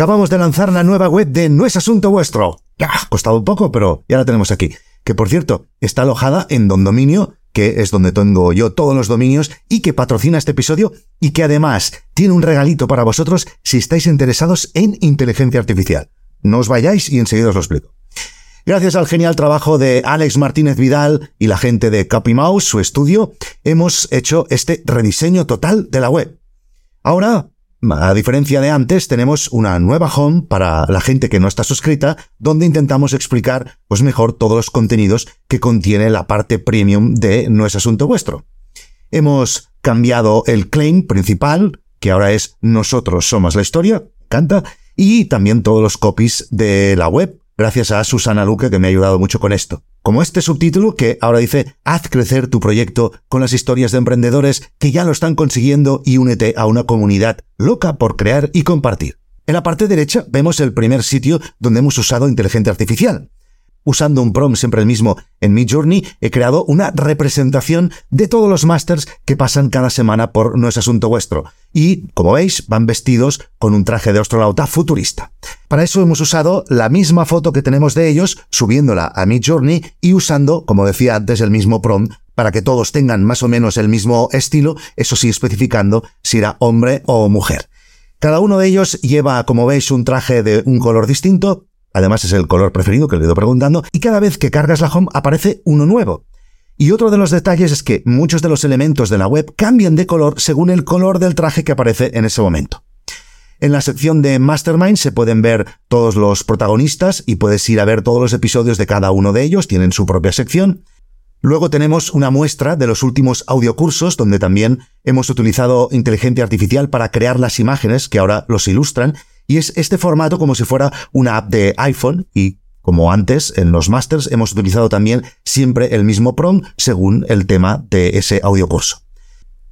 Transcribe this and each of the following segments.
Acabamos de lanzar la nueva web de No es Asunto Vuestro. Ha costado un poco, pero ya la tenemos aquí. Que por cierto, está alojada en Don Dominio, que es donde tengo yo todos los dominios y que patrocina este episodio y que además tiene un regalito para vosotros si estáis interesados en inteligencia artificial. No os vayáis y enseguida os lo explico. Gracias al genial trabajo de Alex Martínez Vidal y la gente de CopyMouse, su estudio, hemos hecho este rediseño total de la web. Ahora a diferencia de antes, tenemos una nueva home para la gente que no está suscrita, donde intentamos explicar pues mejor todos los contenidos que contiene la parte premium de No es asunto vuestro. Hemos cambiado el claim principal, que ahora es Nosotros somos la historia, canta, y también todos los copies de la web, gracias a Susana Luque que me ha ayudado mucho con esto. Como este subtítulo que ahora dice, haz crecer tu proyecto con las historias de emprendedores que ya lo están consiguiendo y únete a una comunidad loca por crear y compartir. En la parte derecha vemos el primer sitio donde hemos usado inteligencia artificial usando un prom siempre el mismo en mi Journey, he creado una representación de todos los masters que pasan cada semana por No es Asunto Vuestro. Y, como veis, van vestidos con un traje de astronauta futurista. Para eso hemos usado la misma foto que tenemos de ellos, subiéndola a mi Journey y usando, como decía antes, el mismo prom para que todos tengan más o menos el mismo estilo, eso sí especificando si era hombre o mujer. Cada uno de ellos lleva, como veis, un traje de un color distinto, Además es el color preferido que le he ido preguntando y cada vez que cargas la home aparece uno nuevo. Y otro de los detalles es que muchos de los elementos de la web cambian de color según el color del traje que aparece en ese momento. En la sección de Mastermind se pueden ver todos los protagonistas y puedes ir a ver todos los episodios de cada uno de ellos, tienen su propia sección. Luego tenemos una muestra de los últimos audiocursos donde también hemos utilizado inteligencia artificial para crear las imágenes que ahora los ilustran y es este formato como si fuera una app de iPhone y como antes, en los masters hemos utilizado también siempre el mismo prompt según el tema de ese audio curso.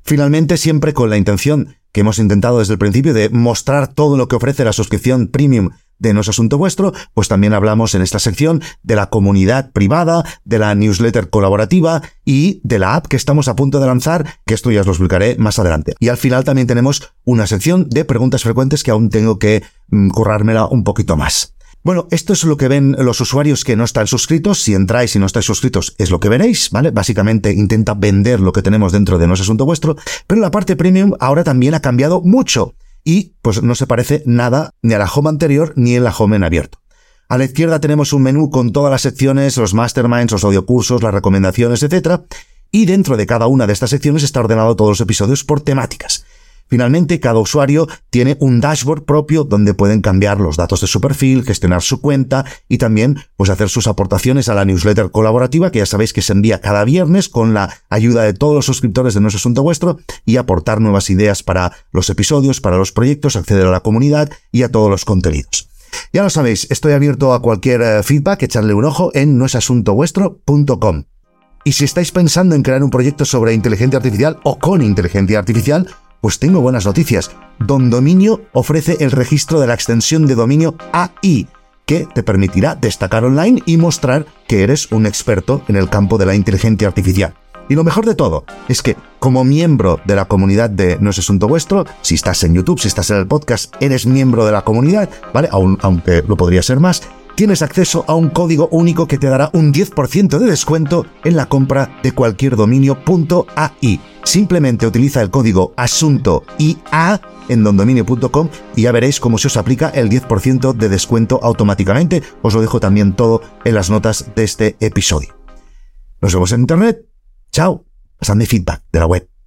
Finalmente, siempre con la intención que hemos intentado desde el principio de mostrar todo lo que ofrece la suscripción premium de No es Asunto Vuestro, pues también hablamos en esta sección de la comunidad privada, de la newsletter colaborativa y de la app que estamos a punto de lanzar, que esto ya os lo explicaré más adelante. Y al final también tenemos una sección de preguntas frecuentes que aún tengo que mm, currármela un poquito más. Bueno, esto es lo que ven los usuarios que no están suscritos. Si entráis y no estáis suscritos, es lo que veréis, ¿vale? Básicamente intenta vender lo que tenemos dentro de No es Asunto Vuestro, pero la parte premium ahora también ha cambiado mucho y pues no se parece nada ni a la home anterior ni en la home en abierto. A la izquierda tenemos un menú con todas las secciones, los masterminds, los audiocursos, las recomendaciones, etc. Y dentro de cada una de estas secciones está ordenado todos los episodios por temáticas. Finalmente, cada usuario tiene un dashboard propio donde pueden cambiar los datos de su perfil, gestionar su cuenta y también pues hacer sus aportaciones a la newsletter colaborativa que ya sabéis que se envía cada viernes con la ayuda de todos los suscriptores de nuestro asunto vuestro y aportar nuevas ideas para los episodios, para los proyectos, acceder a la comunidad y a todos los contenidos. Ya lo sabéis, estoy abierto a cualquier eh, feedback, echarle un ojo en noesasuntovuestro.com. Y si estáis pensando en crear un proyecto sobre inteligencia artificial o con inteligencia artificial, pues tengo buenas noticias. Don Dominio ofrece el registro de la extensión de dominio AI, que te permitirá destacar online y mostrar que eres un experto en el campo de la inteligencia artificial. Y lo mejor de todo es que, como miembro de la comunidad de No es Asunto Vuestro, si estás en YouTube, si estás en el podcast, eres miembro de la comunidad, ¿vale? aunque lo podría ser más, tienes acceso a un código único que te dará un 10% de descuento en la compra de cualquier dominio.ai. Simplemente utiliza el código asuntoia en dondominio.com y ya veréis cómo se os aplica el 10% de descuento automáticamente. Os lo dejo también todo en las notas de este episodio. Nos vemos en internet. Chao. Pasadme feedback de la web.